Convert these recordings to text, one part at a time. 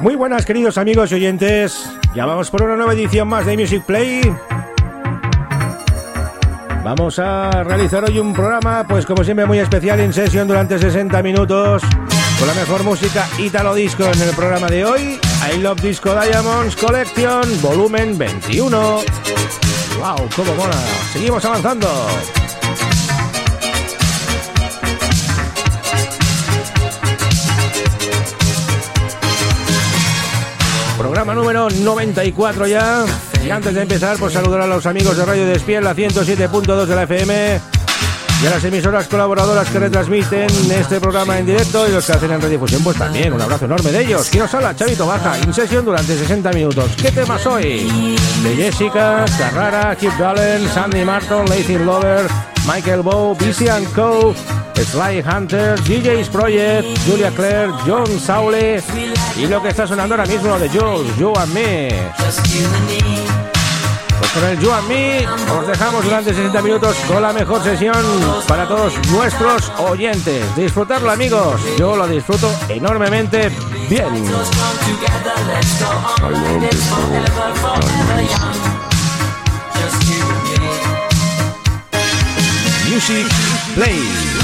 Muy buenas queridos amigos y oyentes, ya vamos por una nueva edición más de Music Play. Vamos a realizar hoy un programa, pues como siempre muy especial, en sesión durante 60 minutos, con la mejor música Italo Disco en el programa de hoy, I Love Disco Diamonds Collection, volumen 21. ¡Wow! ¡Cómo mola! Seguimos avanzando. Programa número 94 ya. Y antes de empezar, pues saludar a los amigos de Radio Despiel, la 107.2 de la FM. Y a las emisoras colaboradoras que retransmiten este programa en directo y los que hacen en redifusión, pues también un abrazo enorme de ellos. Quiero sala, Chavito Baja, in sesión durante 60 minutos. ¿Qué temas hoy? De Jessica, Carrara, Keith Gallen, Sandy Martin, Lazy Lover, Michael Bow, BC Co., Sly Hunter, DJ's Project, Julia Claire, John Saule y lo que está sonando ahora mismo de Jules, You and Me. Pues con el You and Me os dejamos durante 60 minutos con la mejor sesión para todos nuestros oyentes. Disfrutarlo amigos, yo lo disfruto enormemente bien. Music Play.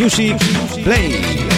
Music Play.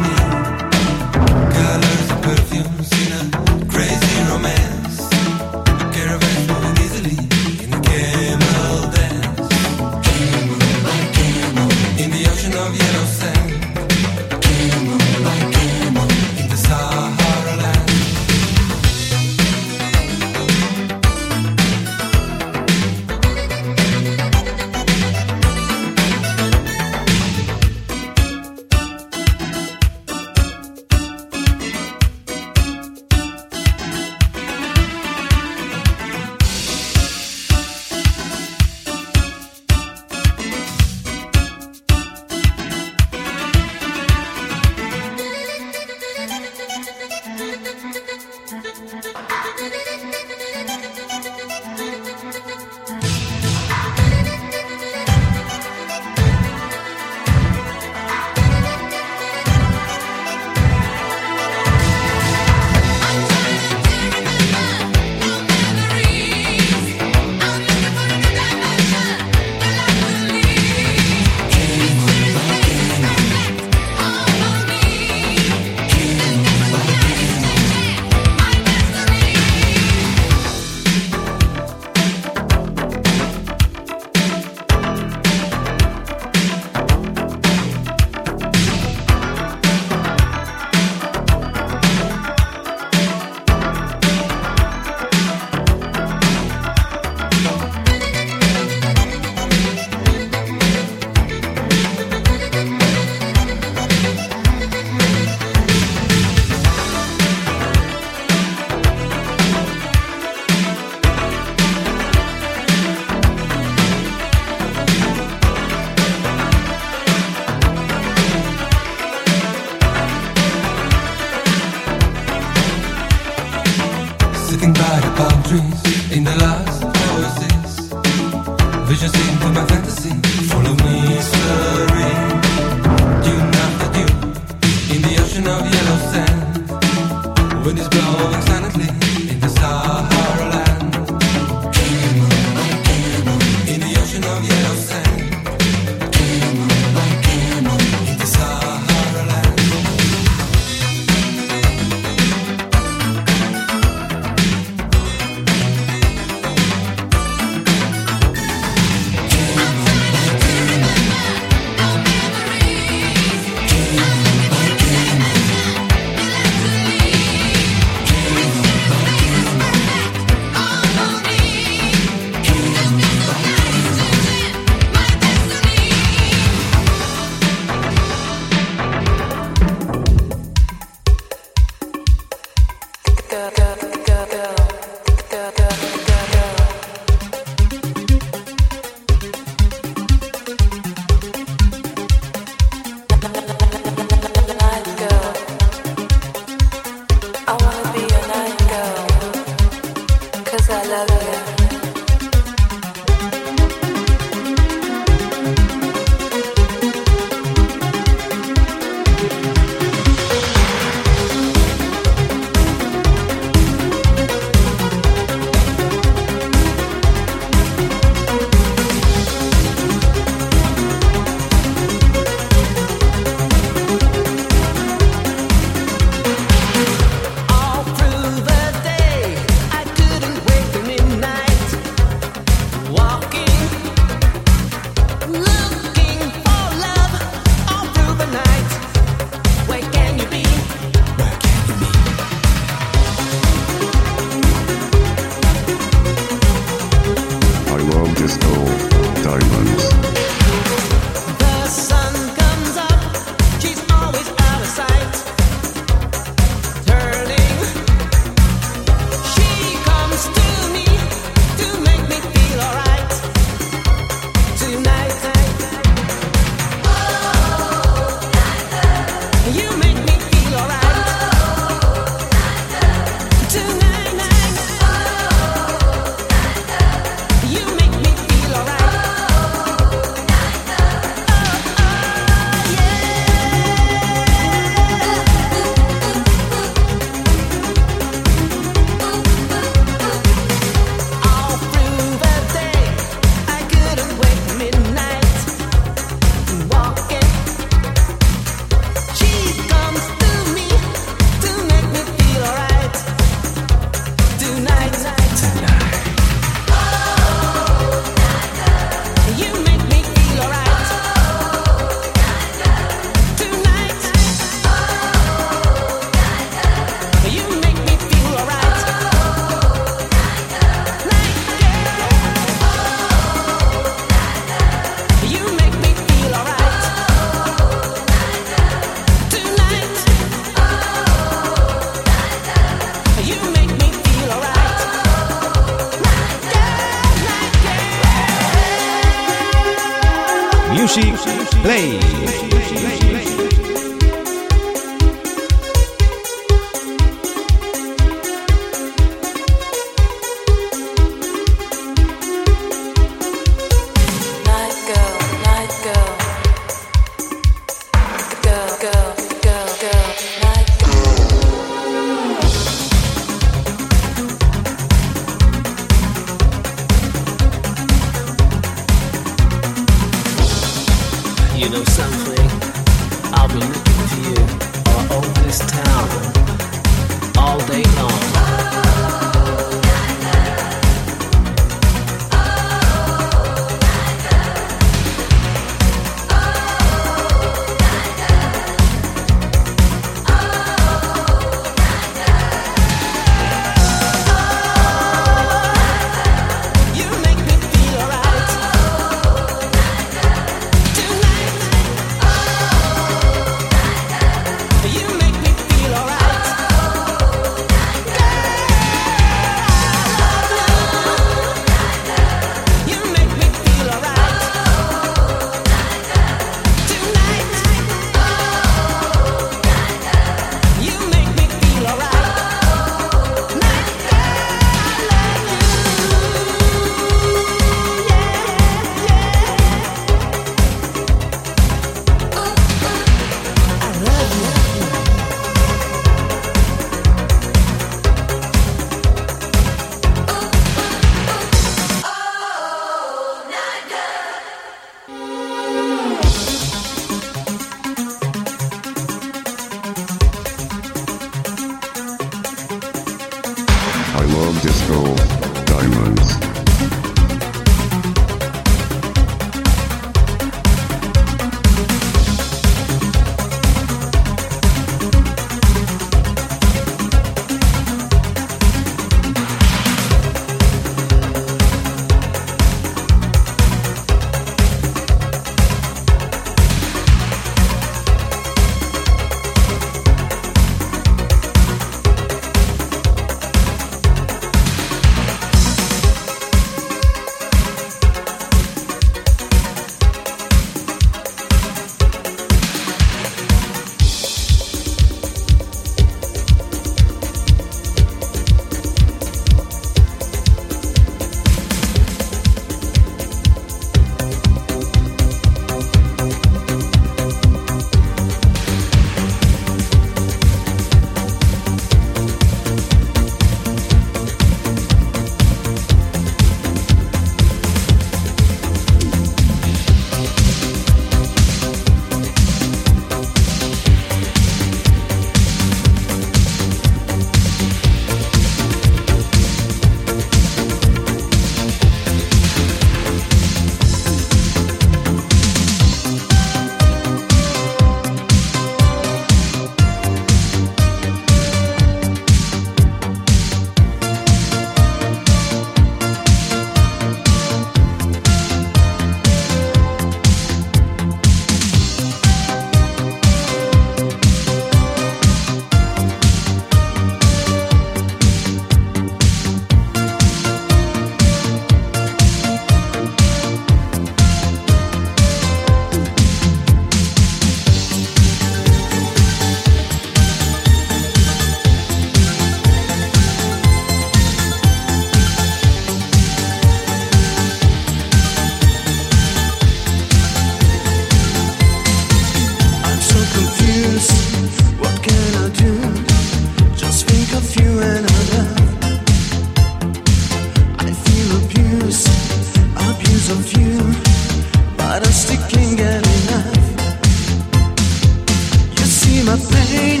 My pain,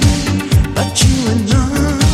but you are not.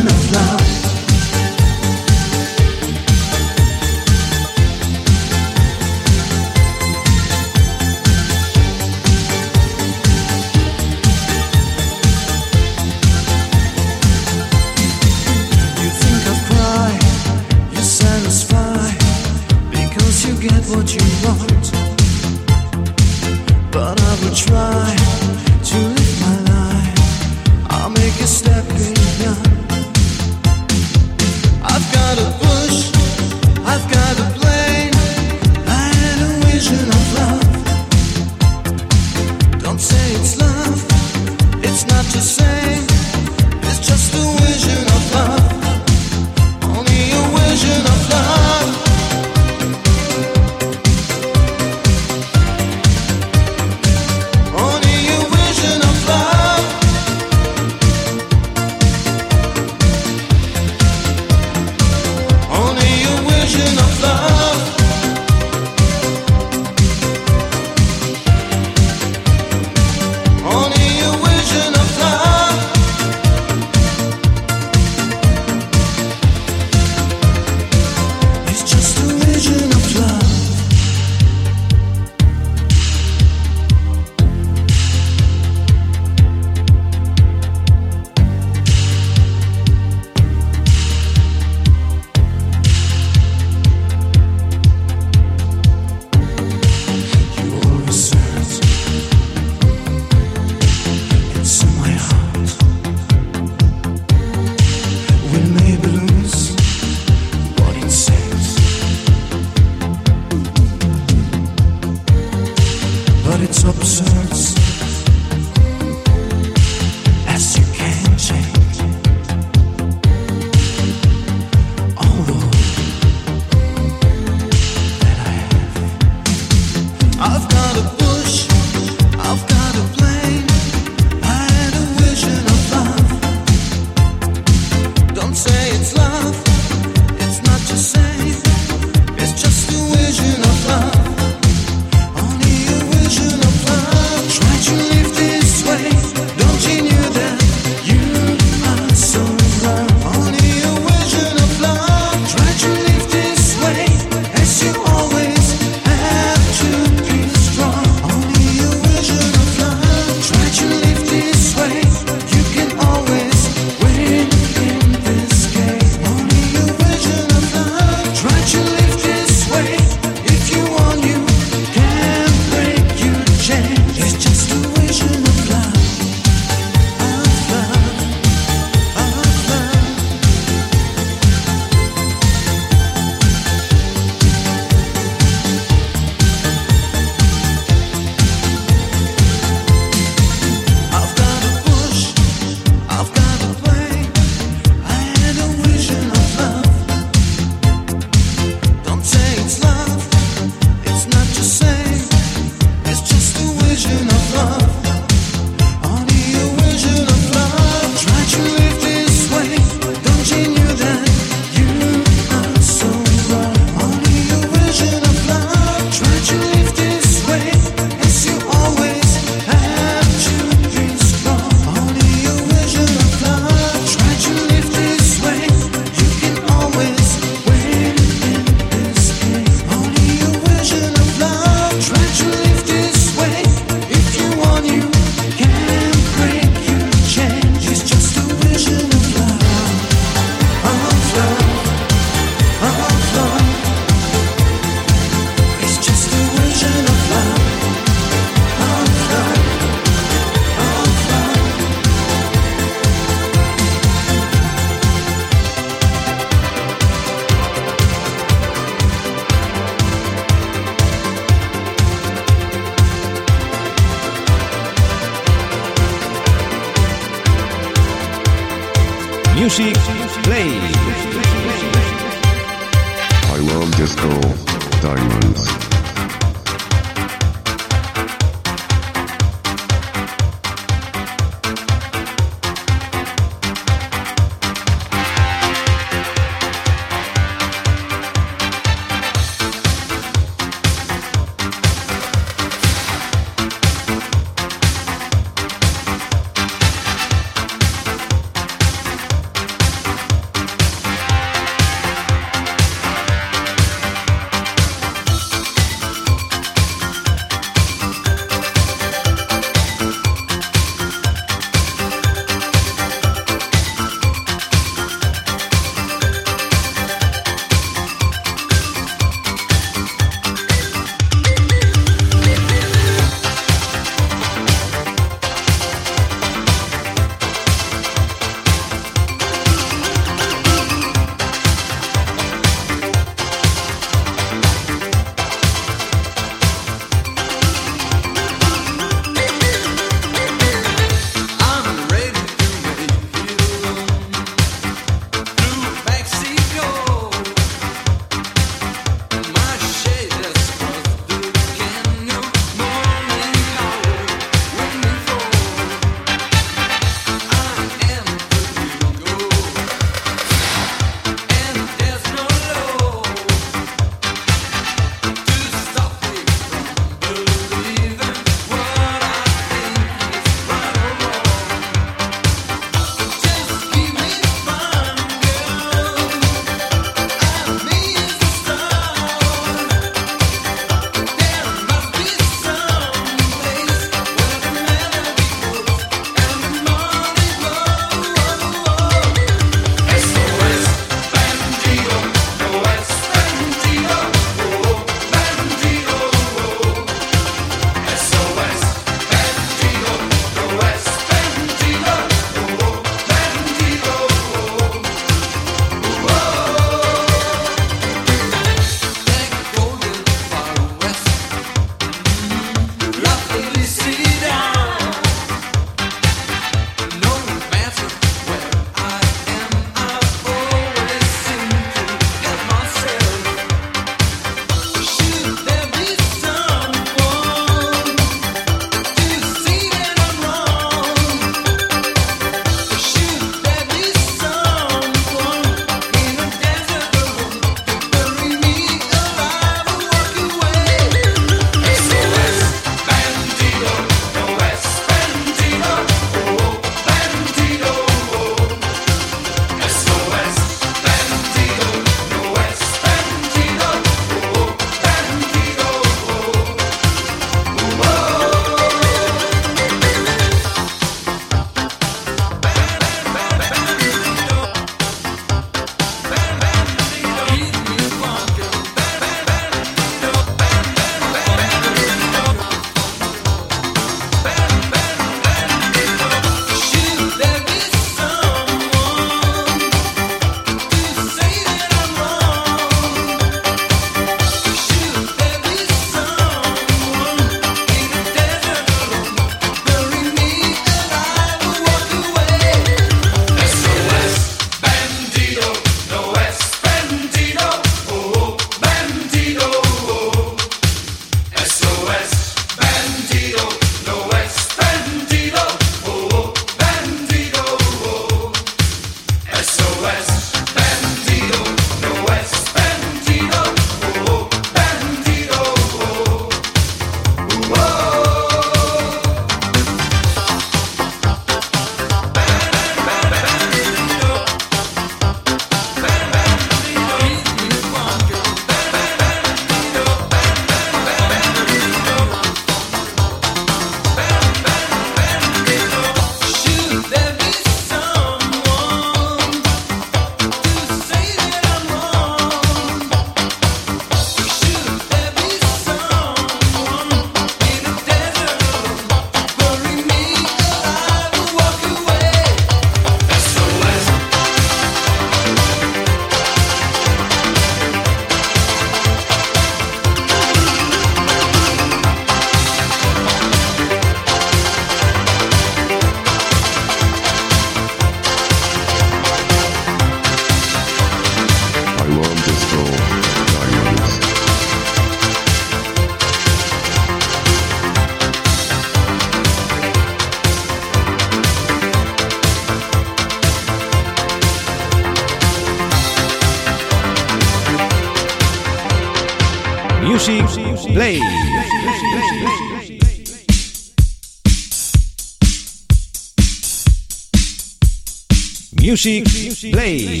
Music Play.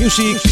Music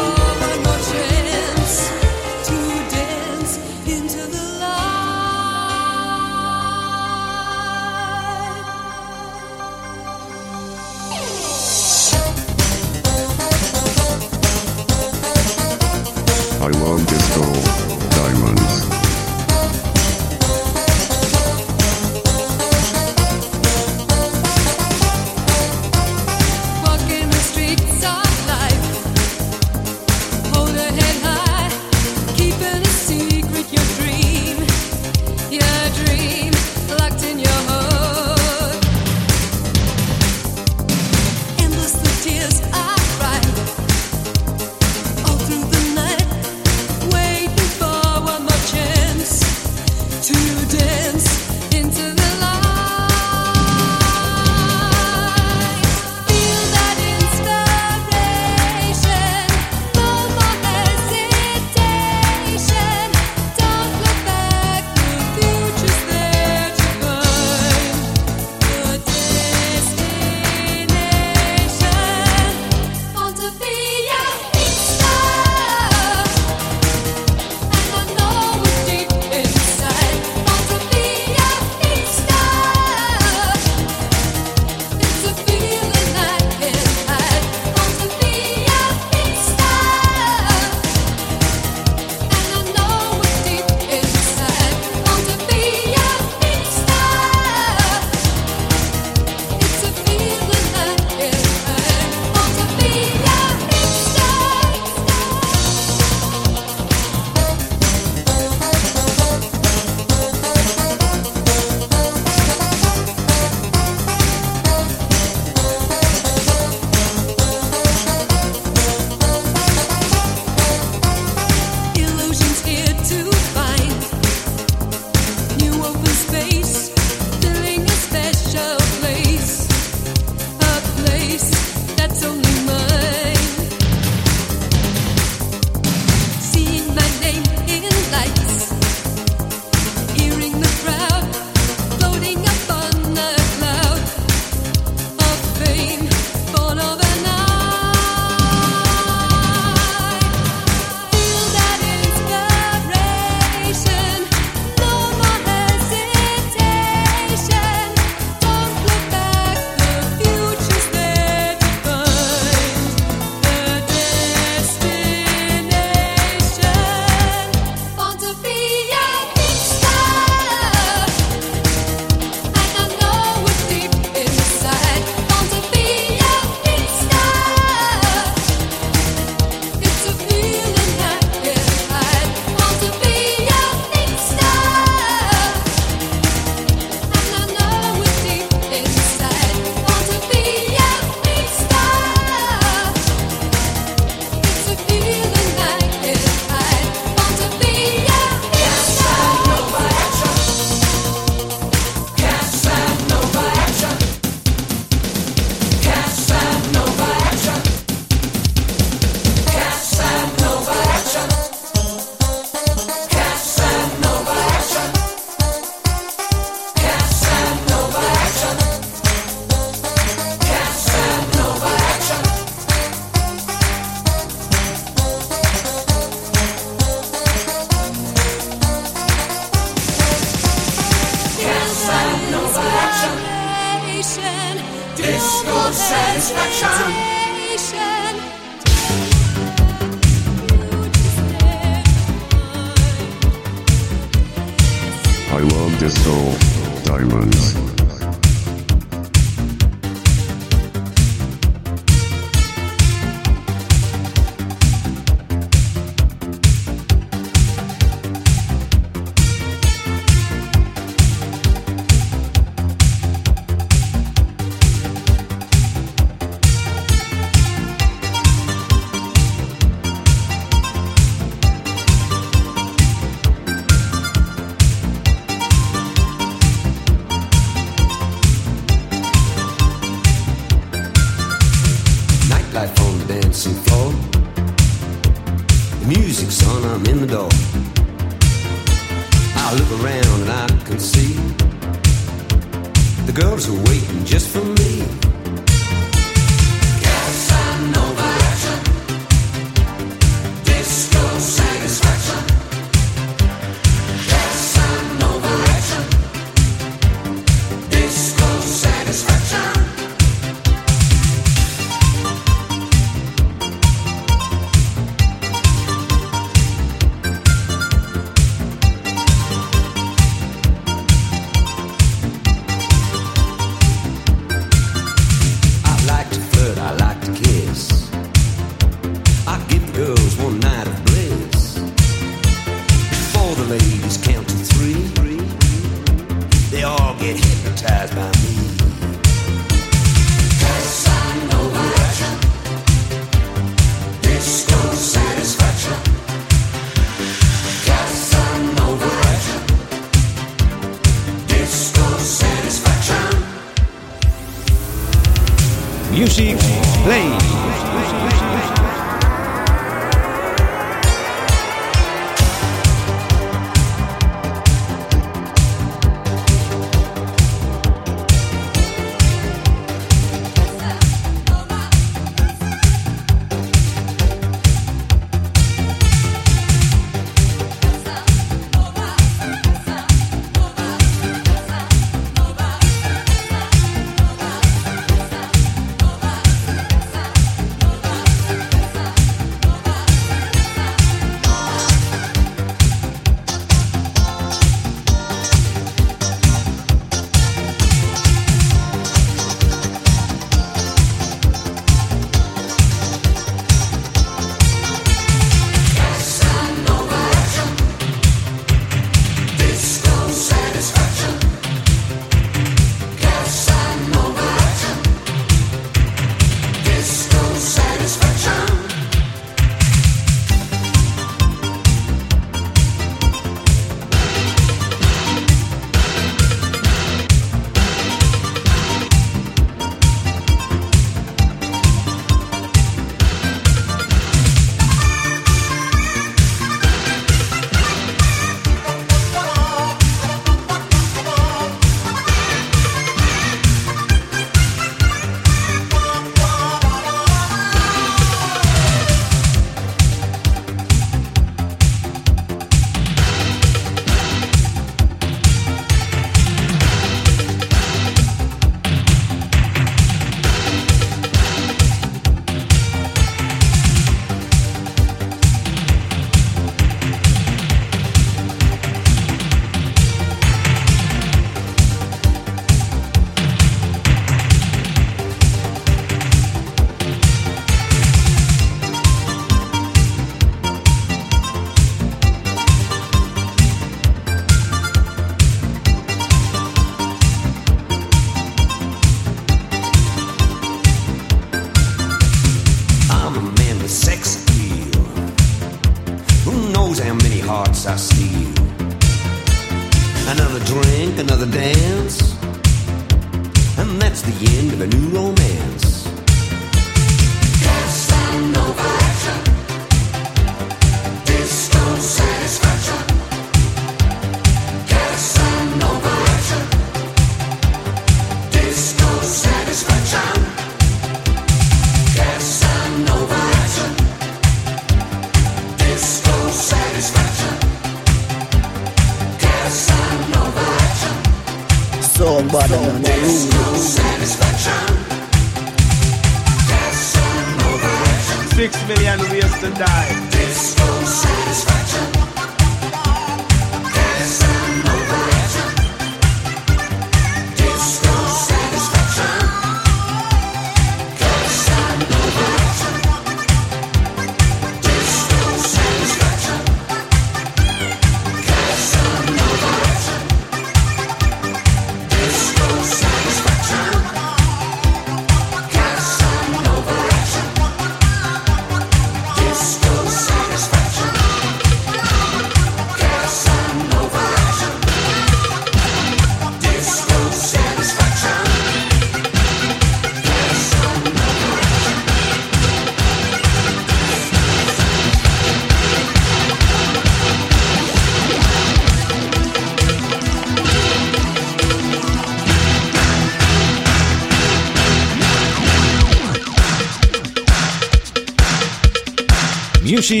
Music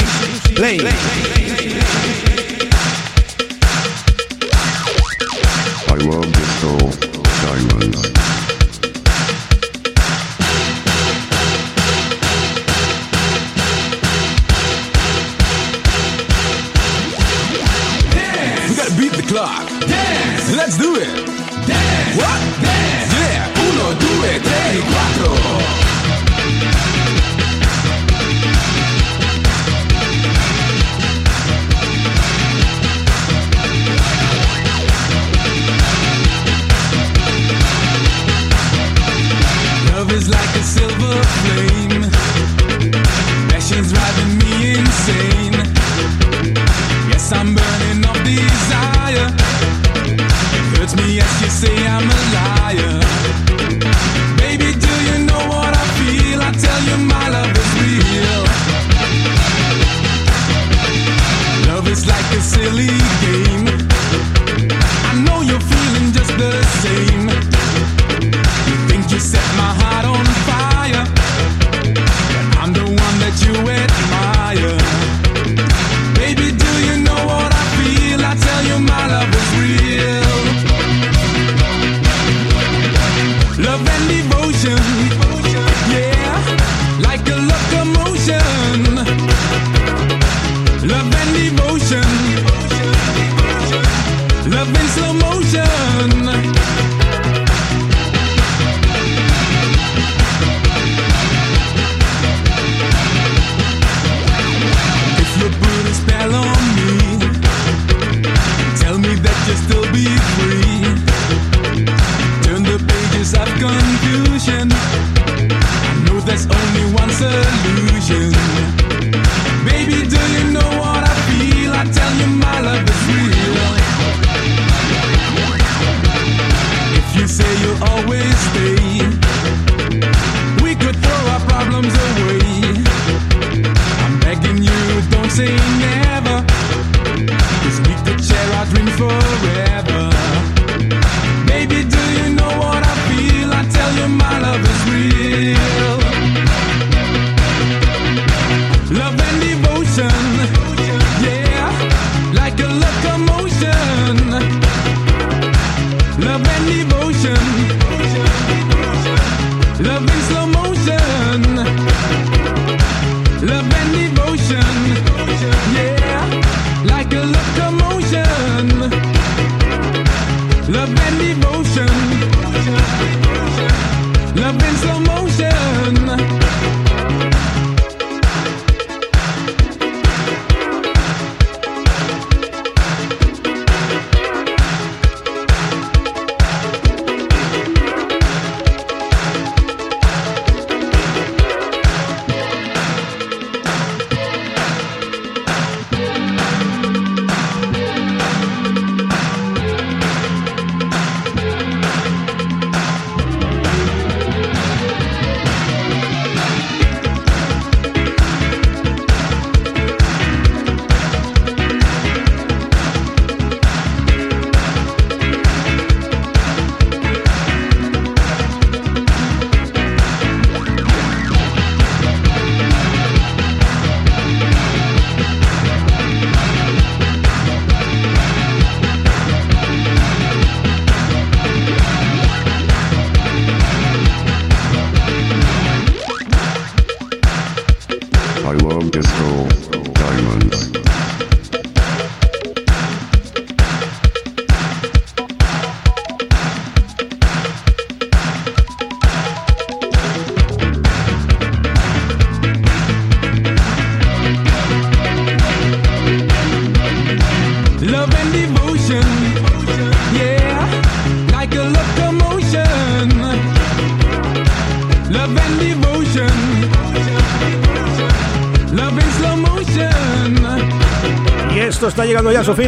Play. I love disco diamonds.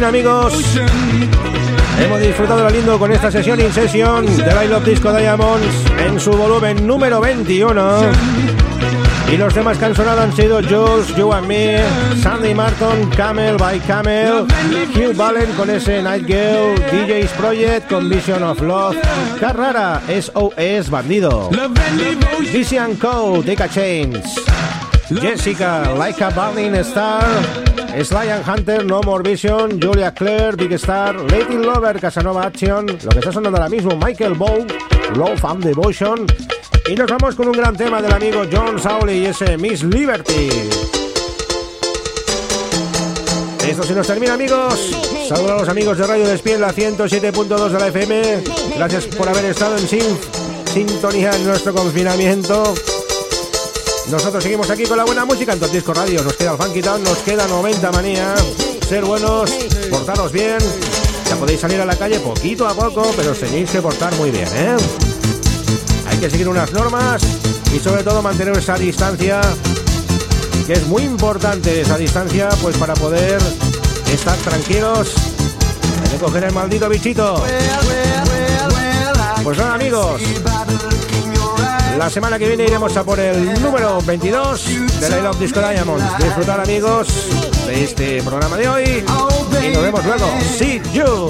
Amigos. Hemos disfrutado lo lindo con esta sesión in session de I Love Disco Diamonds en su volumen número 21. Y los temas que han sido Jules, You and Me, Sandy Martin, Camel by Camel, Hugh Ballen con ese Night Girl, DJ's Project con Vision of Love, Carrara, SOS Bandido, DC Co, Take a Chains, Jessica, Like a Burning Star, Sly Hunter, No More Vision, Julia Claire, Big Star, Latin Lover, Casanova Action, lo que está sonando ahora mismo, Michael Bow, Love and Devotion. Y nos vamos con un gran tema del amigo John Sawley y ese Miss Liberty. Esto se nos termina, amigos. Saludos a los amigos de Radio Despiel, la 107.2 de la FM. Gracias por haber estado en sin- sintonía en nuestro confinamiento. Nosotros seguimos aquí con la buena música en Disco Radio. Nos queda el Funky Town, nos queda 90 manía. Ser buenos, portaros bien. Ya podéis salir a la calle poquito a poco, pero tenéis que portar muy bien, ¿eh? Hay que seguir unas normas y sobre todo mantener esa distancia, que es muy importante esa distancia, pues para poder estar tranquilos de coger el maldito bichito. Pues nada, amigos. La semana que viene iremos a por el número 22 de la Love Disco Diamonds. Disfrutar, amigos, de este programa de hoy. Y nos vemos luego. See you.